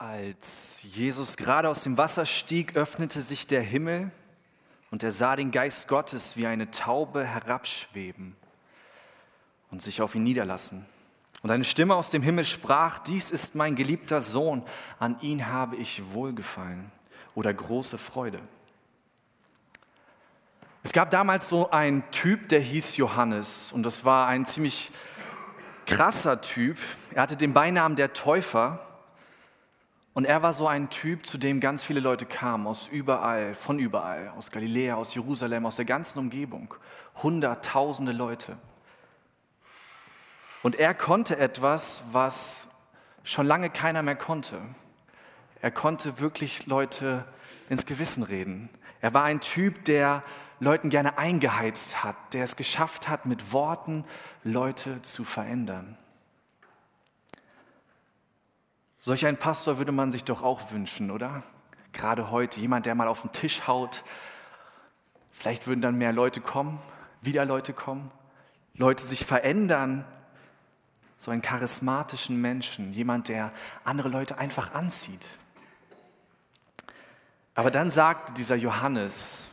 Als Jesus gerade aus dem Wasser stieg, öffnete sich der Himmel und er sah den Geist Gottes wie eine Taube herabschweben und sich auf ihn niederlassen. Und eine Stimme aus dem Himmel sprach, dies ist mein geliebter Sohn, an ihn habe ich wohlgefallen oder große Freude. Es gab damals so einen Typ, der hieß Johannes und das war ein ziemlich krasser Typ. Er hatte den Beinamen der Täufer und er war so ein Typ, zu dem ganz viele Leute kamen, aus überall, von überall, aus Galiläa, aus Jerusalem, aus der ganzen Umgebung. Hunderttausende Leute. Und er konnte etwas, was schon lange keiner mehr konnte. Er konnte wirklich Leute ins Gewissen reden. Er war ein Typ, der Leuten gerne eingeheizt hat, der es geschafft hat, mit Worten Leute zu verändern. Solch ein Pastor würde man sich doch auch wünschen, oder? Gerade heute, jemand, der mal auf den Tisch haut. Vielleicht würden dann mehr Leute kommen, wieder Leute kommen, Leute sich verändern. So einen charismatischen Menschen, jemand, der andere Leute einfach anzieht. Aber dann sagte dieser Johannes,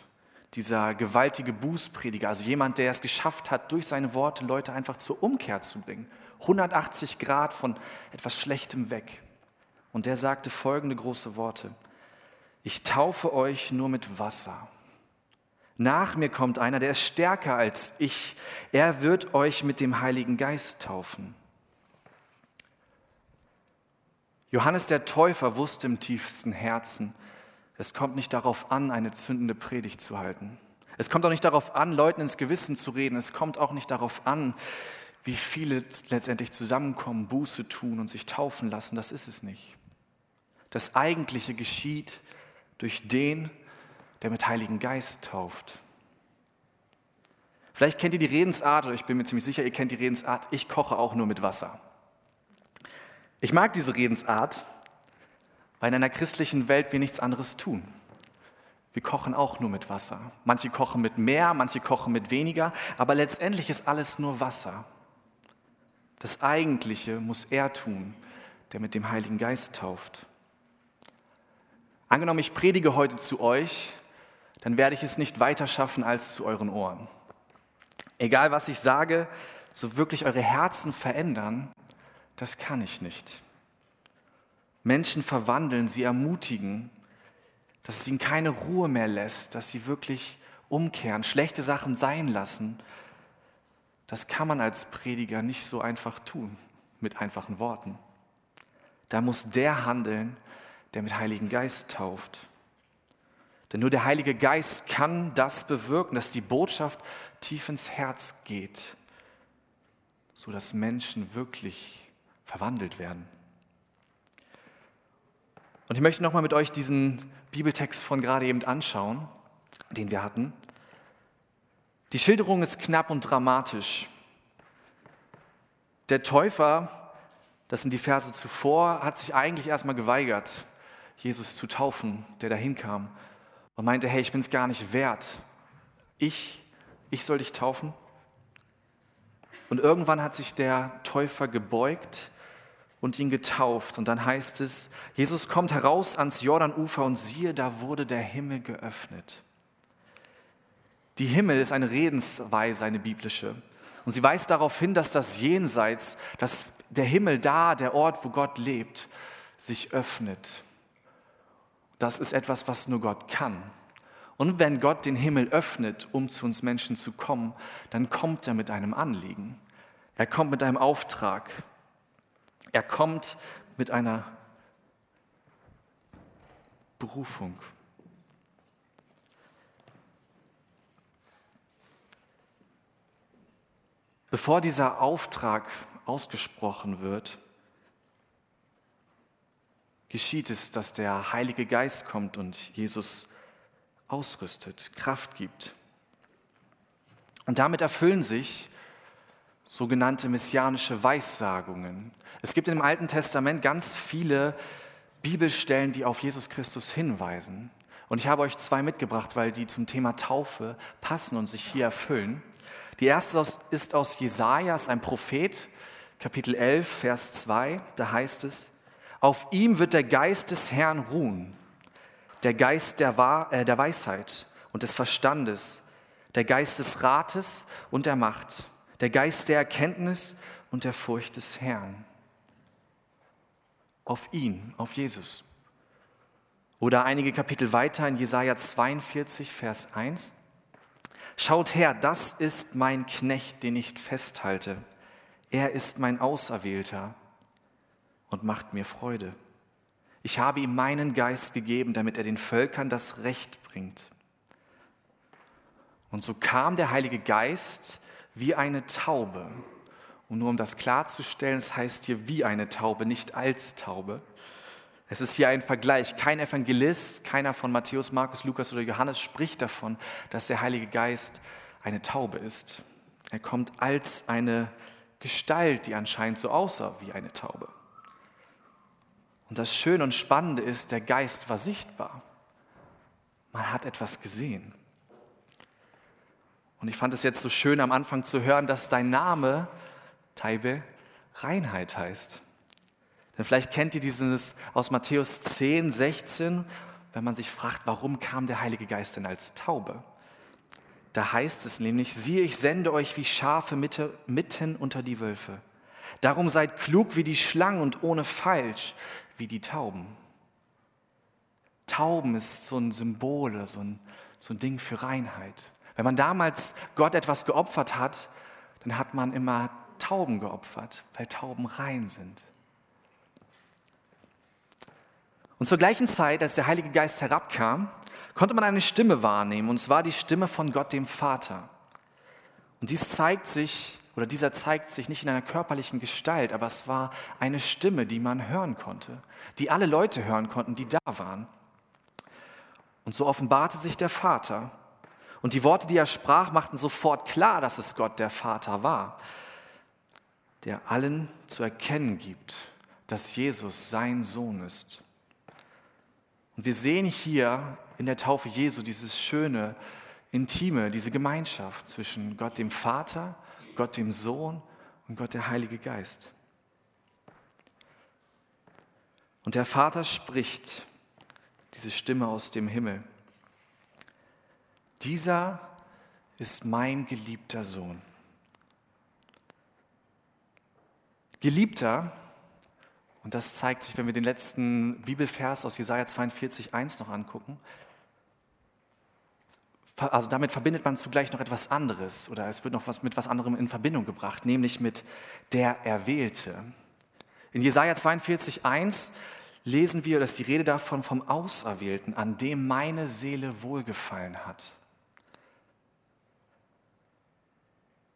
dieser gewaltige Bußprediger, also jemand, der es geschafft hat, durch seine Worte Leute einfach zur Umkehr zu bringen, 180 Grad von etwas Schlechtem weg. Und der sagte folgende große Worte. Ich taufe euch nur mit Wasser. Nach mir kommt einer, der ist stärker als ich. Er wird euch mit dem Heiligen Geist taufen. Johannes der Täufer wusste im tiefsten Herzen, es kommt nicht darauf an, eine zündende Predigt zu halten. Es kommt auch nicht darauf an, Leuten ins Gewissen zu reden. Es kommt auch nicht darauf an, wie viele letztendlich zusammenkommen, Buße tun und sich taufen lassen. Das ist es nicht. Das Eigentliche geschieht durch den, der mit Heiligen Geist tauft. Vielleicht kennt ihr die Redensart, oder ich bin mir ziemlich sicher, ihr kennt die Redensart, ich koche auch nur mit Wasser. Ich mag diese Redensart, weil in einer christlichen Welt wir nichts anderes tun. Wir kochen auch nur mit Wasser. Manche kochen mit mehr, manche kochen mit weniger, aber letztendlich ist alles nur Wasser. Das Eigentliche muss er tun, der mit dem Heiligen Geist tauft. Angenommen, ich predige heute zu euch, dann werde ich es nicht weiter schaffen als zu euren Ohren. Egal was ich sage, so wirklich eure Herzen verändern, das kann ich nicht. Menschen verwandeln, sie ermutigen, dass es ihnen keine Ruhe mehr lässt, dass sie wirklich umkehren, schlechte Sachen sein lassen. Das kann man als Prediger nicht so einfach tun, mit einfachen Worten. Da muss der handeln, der mit Heiligen Geist tauft. Denn nur der Heilige Geist kann das bewirken, dass die Botschaft tief ins Herz geht, sodass Menschen wirklich verwandelt werden. Und ich möchte nochmal mit euch diesen Bibeltext von gerade eben anschauen, den wir hatten. Die Schilderung ist knapp und dramatisch. Der Täufer, das sind die Verse zuvor, hat sich eigentlich erstmal geweigert, Jesus zu taufen, der da hinkam und meinte, hey, ich bin es gar nicht wert. Ich, ich soll dich taufen? Und irgendwann hat sich der Täufer gebeugt und ihn getauft. Und dann heißt es, Jesus kommt heraus ans Jordanufer und siehe, da wurde der Himmel geöffnet. Die Himmel ist eine Redensweise, eine biblische. Und sie weist darauf hin, dass das Jenseits, dass der Himmel da, der Ort, wo Gott lebt, sich öffnet das ist etwas, was nur Gott kann. Und wenn Gott den Himmel öffnet, um zu uns Menschen zu kommen, dann kommt er mit einem Anliegen. Er kommt mit einem Auftrag. Er kommt mit einer Berufung. Bevor dieser Auftrag ausgesprochen wird, geschieht es, dass der Heilige Geist kommt und Jesus ausrüstet, Kraft gibt. Und damit erfüllen sich sogenannte messianische Weissagungen. Es gibt im Alten Testament ganz viele Bibelstellen, die auf Jesus Christus hinweisen. Und ich habe euch zwei mitgebracht, weil die zum Thema Taufe passen und sich hier erfüllen. Die erste ist aus Jesajas, ein Prophet, Kapitel 11, Vers 2. Da heißt es: Auf ihm wird der Geist des Herrn ruhen, der Geist der, Wahr, äh, der Weisheit und des Verstandes, der Geist des Rates und der Macht, der Geist der Erkenntnis und der Furcht des Herrn. Auf ihn, auf Jesus. Oder einige Kapitel weiter in Jesaja 42, Vers 1. Schaut her, das ist mein Knecht, den ich festhalte. Er ist mein Auserwählter und macht mir Freude. Ich habe ihm meinen Geist gegeben, damit er den Völkern das Recht bringt. Und so kam der Heilige Geist wie eine Taube. Und nur um das klarzustellen, es heißt hier wie eine Taube, nicht als Taube. Es ist hier ein Vergleich. Kein Evangelist, keiner von Matthäus, Markus, Lukas oder Johannes spricht davon, dass der Heilige Geist eine Taube ist. Er kommt als eine Gestalt, die anscheinend so aussah wie eine Taube. Und das Schöne und Spannende ist, der Geist war sichtbar. Man hat etwas gesehen. Und ich fand es jetzt so schön am Anfang zu hören, dass dein Name, Taibe, Reinheit heißt. Denn vielleicht kennt ihr dieses aus Matthäus 10, 16, wenn man sich fragt, warum kam der Heilige Geist denn als Taube? Da heißt es nämlich, siehe, ich sende euch wie Schafe mitten unter die Wölfe. Darum seid klug wie die Schlangen und ohne Falsch wie die Tauben. Tauben ist so ein Symbol, so ein, so ein Ding für Reinheit. Wenn man damals Gott etwas geopfert hat, dann hat man immer Tauben geopfert, weil Tauben rein sind. Und zur gleichen Zeit, als der Heilige Geist herabkam, konnte man eine Stimme wahrnehmen, und zwar die Stimme von Gott dem Vater. Und dies zeigt sich oder dieser zeigt sich nicht in einer körperlichen Gestalt, aber es war eine Stimme, die man hören konnte, die alle Leute hören konnten, die da waren. Und so offenbarte sich der Vater. Und die Worte, die er sprach, machten sofort klar, dass es Gott der Vater war, der allen zu erkennen gibt, dass Jesus sein Sohn ist. Und wir sehen hier in der Taufe Jesu dieses schöne, intime, diese Gemeinschaft zwischen Gott dem Vater Gott dem Sohn und Gott der Heilige Geist. Und der Vater spricht diese Stimme aus dem Himmel. Dieser ist mein geliebter Sohn. Geliebter, und das zeigt sich, wenn wir den letzten Bibelvers aus Jesaja 42, 1 noch angucken, also damit verbindet man zugleich noch etwas anderes oder es wird noch was mit was anderem in Verbindung gebracht, nämlich mit der Erwählte. In Jesaja 42, 1 lesen wir, dass die Rede davon vom Auserwählten, an dem meine Seele wohlgefallen hat.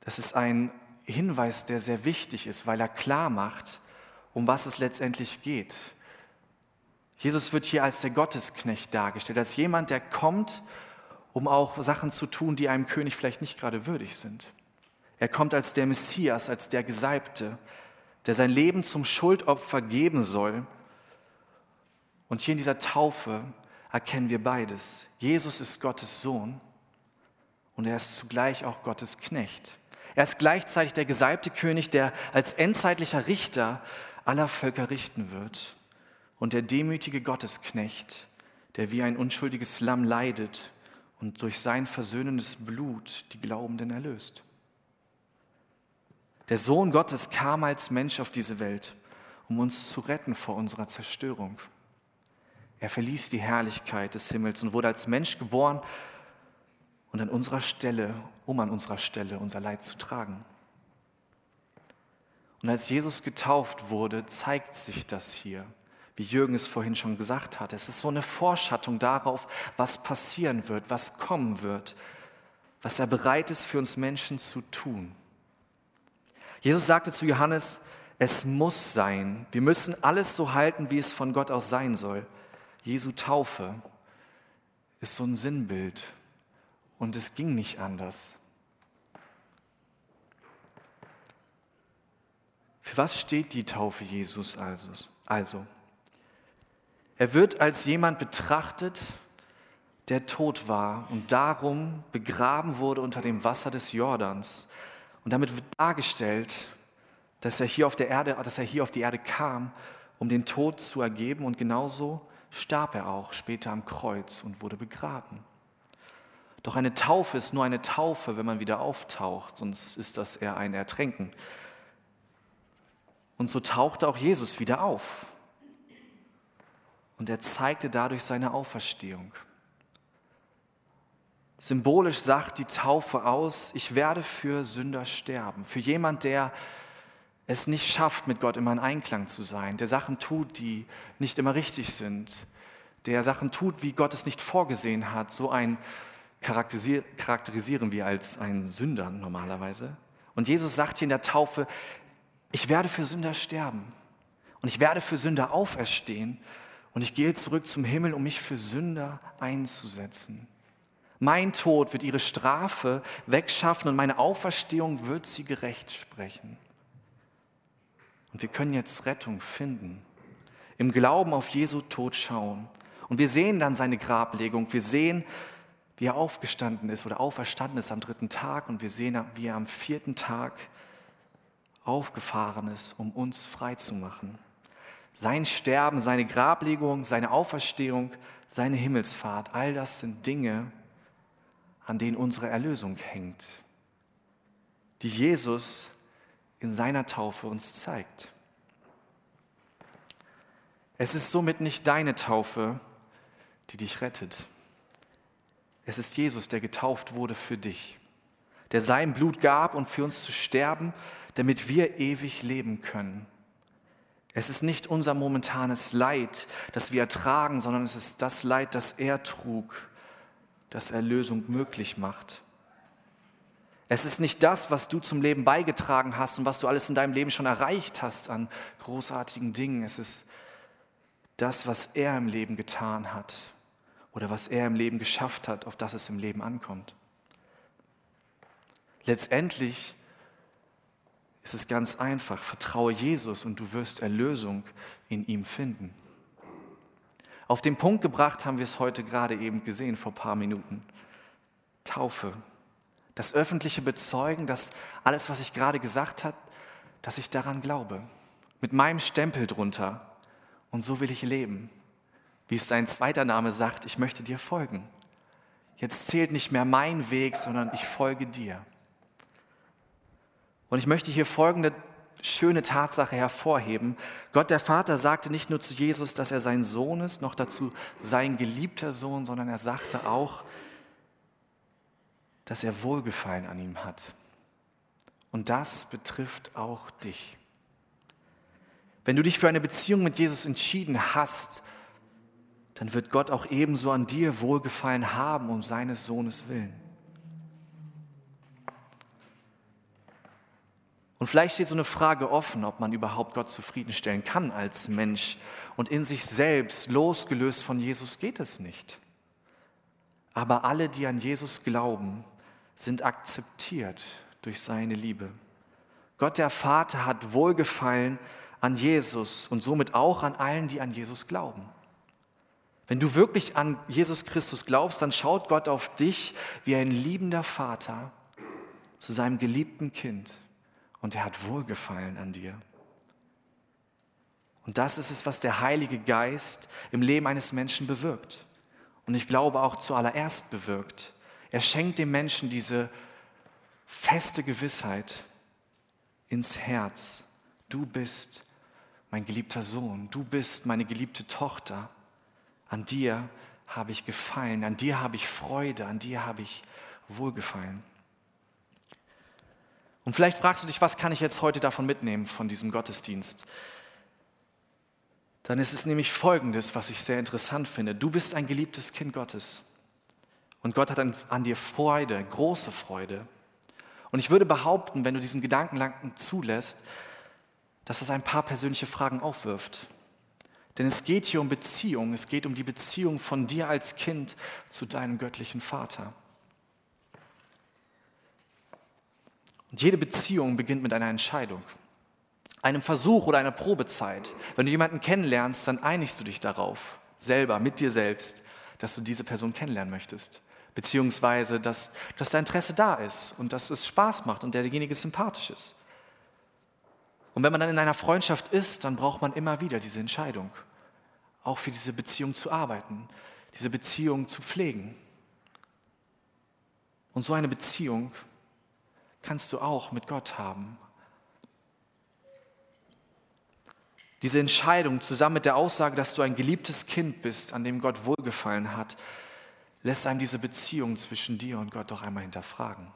Das ist ein Hinweis, der sehr wichtig ist, weil er klar macht, um was es letztendlich geht. Jesus wird hier als der Gottesknecht dargestellt, als jemand, der kommt um auch Sachen zu tun, die einem König vielleicht nicht gerade würdig sind. Er kommt als der Messias, als der Gesalbte, der sein Leben zum Schuldopfer geben soll. Und hier in dieser Taufe erkennen wir beides. Jesus ist Gottes Sohn und er ist zugleich auch Gottes Knecht. Er ist gleichzeitig der gesalbte König, der als endzeitlicher Richter aller Völker richten wird. Und der demütige Gottesknecht, der wie ein unschuldiges Lamm leidet und durch sein versöhnendes Blut die Glaubenden erlöst. Der Sohn Gottes kam als Mensch auf diese Welt, um uns zu retten vor unserer Zerstörung. Er verließ die Herrlichkeit des Himmels und wurde als Mensch geboren und an unserer Stelle, um an unserer Stelle unser Leid zu tragen. Und als Jesus getauft wurde, zeigt sich das hier wie Jürgen es vorhin schon gesagt hat. Es ist so eine Vorschattung darauf, was passieren wird, was kommen wird, was er bereit ist für uns Menschen zu tun. Jesus sagte zu Johannes, es muss sein. Wir müssen alles so halten, wie es von Gott aus sein soll. Jesu Taufe ist so ein Sinnbild und es ging nicht anders. Für was steht die Taufe Jesus also? also? Er wird als jemand betrachtet, der tot war und darum begraben wurde unter dem Wasser des Jordans. Und damit wird dargestellt, dass er hier auf der Erde, dass er hier auf die Erde kam, um den Tod zu ergeben und genauso starb er auch später am Kreuz und wurde begraben. Doch eine Taufe ist nur eine Taufe, wenn man wieder auftaucht, sonst ist das eher ein Ertränken. Und so tauchte auch Jesus wieder auf. Und er zeigte dadurch seine Auferstehung. Symbolisch sagt die Taufe aus, ich werde für Sünder sterben. Für jemand, der es nicht schafft, mit Gott immer in Einklang zu sein, der Sachen tut, die nicht immer richtig sind, der Sachen tut, wie Gott es nicht vorgesehen hat. So ein charakterisieren wir als einen Sünder normalerweise. Und Jesus sagt hier in der Taufe, ich werde für Sünder sterben und ich werde für Sünder auferstehen und ich gehe zurück zum Himmel, um mich für Sünder einzusetzen. Mein Tod wird ihre Strafe wegschaffen und meine Auferstehung wird sie gerecht sprechen. Und wir können jetzt Rettung finden, im Glauben auf Jesu Tod schauen. Und wir sehen dann seine Grablegung, wir sehen, wie er aufgestanden ist oder auferstanden ist am dritten Tag und wir sehen, wie er am vierten Tag aufgefahren ist, um uns frei zu machen. Sein Sterben, seine Grablegung, seine Auferstehung, seine Himmelsfahrt, all das sind Dinge, an denen unsere Erlösung hängt, die Jesus in seiner Taufe uns zeigt. Es ist somit nicht deine Taufe, die dich rettet. Es ist Jesus, der getauft wurde für dich, der sein Blut gab, um für uns zu sterben, damit wir ewig leben können. Es ist nicht unser momentanes Leid, das wir ertragen, sondern es ist das Leid, das er trug das Erlösung möglich macht. Es ist nicht das, was du zum Leben beigetragen hast und was du alles in deinem Leben schon erreicht hast an großartigen Dingen. Es ist das, was er im Leben getan hat oder was er im Leben geschafft hat, auf das es im Leben ankommt. Letztendlich ist es ganz einfach. Vertraue Jesus und du wirst Erlösung in ihm finden. Auf den Punkt gebracht haben wir es heute gerade eben gesehen, vor ein paar Minuten. Taufe. Das öffentliche Bezeugen, dass alles, was ich gerade gesagt habe, dass ich daran glaube. Mit meinem Stempel drunter. Und so will ich leben. Wie es dein zweiter Name sagt, ich möchte dir folgen. Jetzt zählt nicht mehr mein Weg, sondern ich folge dir. Und ich möchte hier folgende schöne Tatsache hervorheben. Gott der Vater sagte nicht nur zu Jesus, dass er sein Sohn ist, noch dazu sein geliebter Sohn, sondern er sagte auch, dass er Wohlgefallen an ihm hat. Und das betrifft auch dich. Wenn du dich für eine Beziehung mit Jesus entschieden hast, dann wird Gott auch ebenso an dir Wohlgefallen haben um seines Sohnes willen. Und vielleicht steht so eine Frage offen, ob man überhaupt Gott zufriedenstellen kann als Mensch. Und in sich selbst, losgelöst von Jesus, geht es nicht. Aber alle, die an Jesus glauben, sind akzeptiert durch seine Liebe. Gott der Vater hat Wohlgefallen an Jesus und somit auch an allen, die an Jesus glauben. Wenn du wirklich an Jesus Christus glaubst, dann schaut Gott auf dich wie ein liebender Vater zu seinem geliebten Kind und er hat Wohlgefallen an dir. Und das ist es, was der Heilige Geist im Leben eines Menschen bewirkt. Und ich glaube auch zuallererst bewirkt. Er schenkt dem Menschen diese feste Gewissheit ins Herz. Du bist mein geliebter Sohn, du bist meine geliebte Tochter. An dir habe ich gefallen, an dir habe ich Freude, an dir habe ich Wohlgefallen. Und vielleicht fragst du dich, was kann ich jetzt heute davon mitnehmen, von diesem Gottesdienst? Dann ist es nämlich Folgendes, was ich sehr interessant finde. Du bist ein geliebtes Kind Gottes. Und Gott hat an, an dir Freude, große Freude. Und ich würde behaupten, wenn du diesen Gedanken lang zulässt, dass das ein paar persönliche Fragen aufwirft. Denn es geht hier um Beziehung, es geht um die Beziehung von dir als Kind zu deinem göttlichen Vater. Und jede Beziehung beginnt mit einer Entscheidung, einem Versuch oder einer Probezeit. Wenn du jemanden kennenlernst, dann einigst du dich darauf, selber, mit dir selbst, dass du diese Person kennenlernen möchtest. Beziehungsweise, dass, dass dein Interesse da ist und dass es Spaß macht und derjenige sympathisch ist. Und wenn man dann in einer Freundschaft ist, dann braucht man immer wieder diese Entscheidung, auch für diese Beziehung zu arbeiten, diese Beziehung zu pflegen. Und so eine Beziehung kannst du auch mit Gott haben. Diese Entscheidung zusammen mit der Aussage, dass du ein geliebtes Kind bist, an dem Gott wohlgefallen hat, lässt einem diese Beziehung zwischen dir und Gott doch einmal hinterfragen.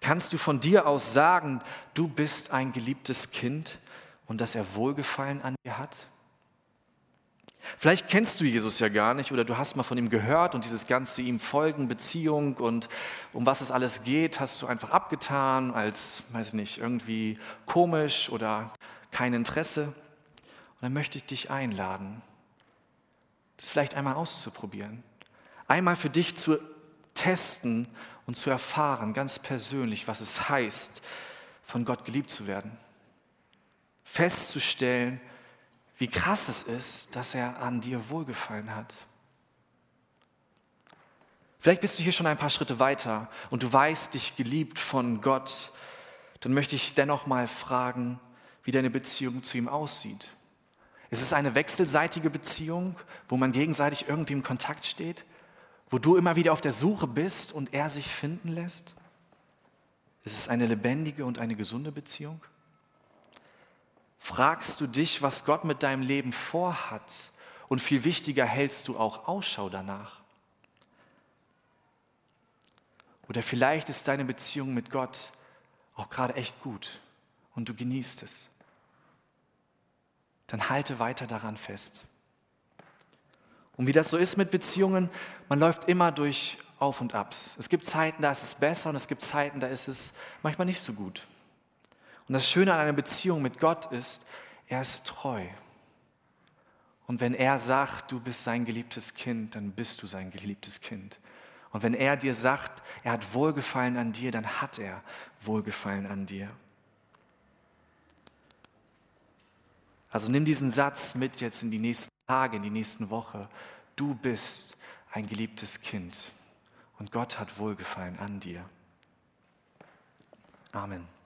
Kannst du von dir aus sagen, du bist ein geliebtes Kind und dass er Wohlgefallen an dir hat? Vielleicht kennst du Jesus ja gar nicht oder du hast mal von ihm gehört und dieses ganze ihm folgen, Beziehung und um was es alles geht, hast du einfach abgetan als, weiß ich nicht, irgendwie komisch oder kein Interesse. Und dann möchte ich dich einladen, das vielleicht einmal auszuprobieren. Einmal für dich zu testen und zu erfahren, ganz persönlich, was es heißt, von Gott geliebt zu werden. Festzustellen, wie krass es ist, dass er an dir wohlgefallen hat. Vielleicht bist du hier schon ein paar Schritte weiter und du weißt dich geliebt von Gott. Dann möchte ich dennoch mal fragen, wie deine Beziehung zu ihm aussieht. Ist es eine wechselseitige Beziehung, wo man gegenseitig irgendwie im Kontakt steht? Wo du immer wieder auf der Suche bist und er sich finden lässt? Ist es eine lebendige und eine gesunde Beziehung? Fragst du dich, was Gott mit deinem Leben vorhat? Und viel wichtiger, hältst du auch Ausschau danach? Oder vielleicht ist deine Beziehung mit Gott auch gerade echt gut und du genießt es. Dann halte weiter daran fest. Und wie das so ist mit Beziehungen, man läuft immer durch Auf und Abs. Es gibt Zeiten, da ist es besser und es gibt Zeiten, da ist es manchmal nicht so gut. Und das Schöne an einer Beziehung mit Gott ist, er ist treu. Und wenn er sagt, du bist sein geliebtes Kind, dann bist du sein geliebtes Kind. Und wenn er dir sagt, er hat Wohlgefallen an dir, dann hat er Wohlgefallen an dir. Also nimm diesen Satz mit jetzt in die nächsten Tage, in die nächsten Woche. Du bist ein geliebtes Kind und Gott hat Wohlgefallen an dir. Amen.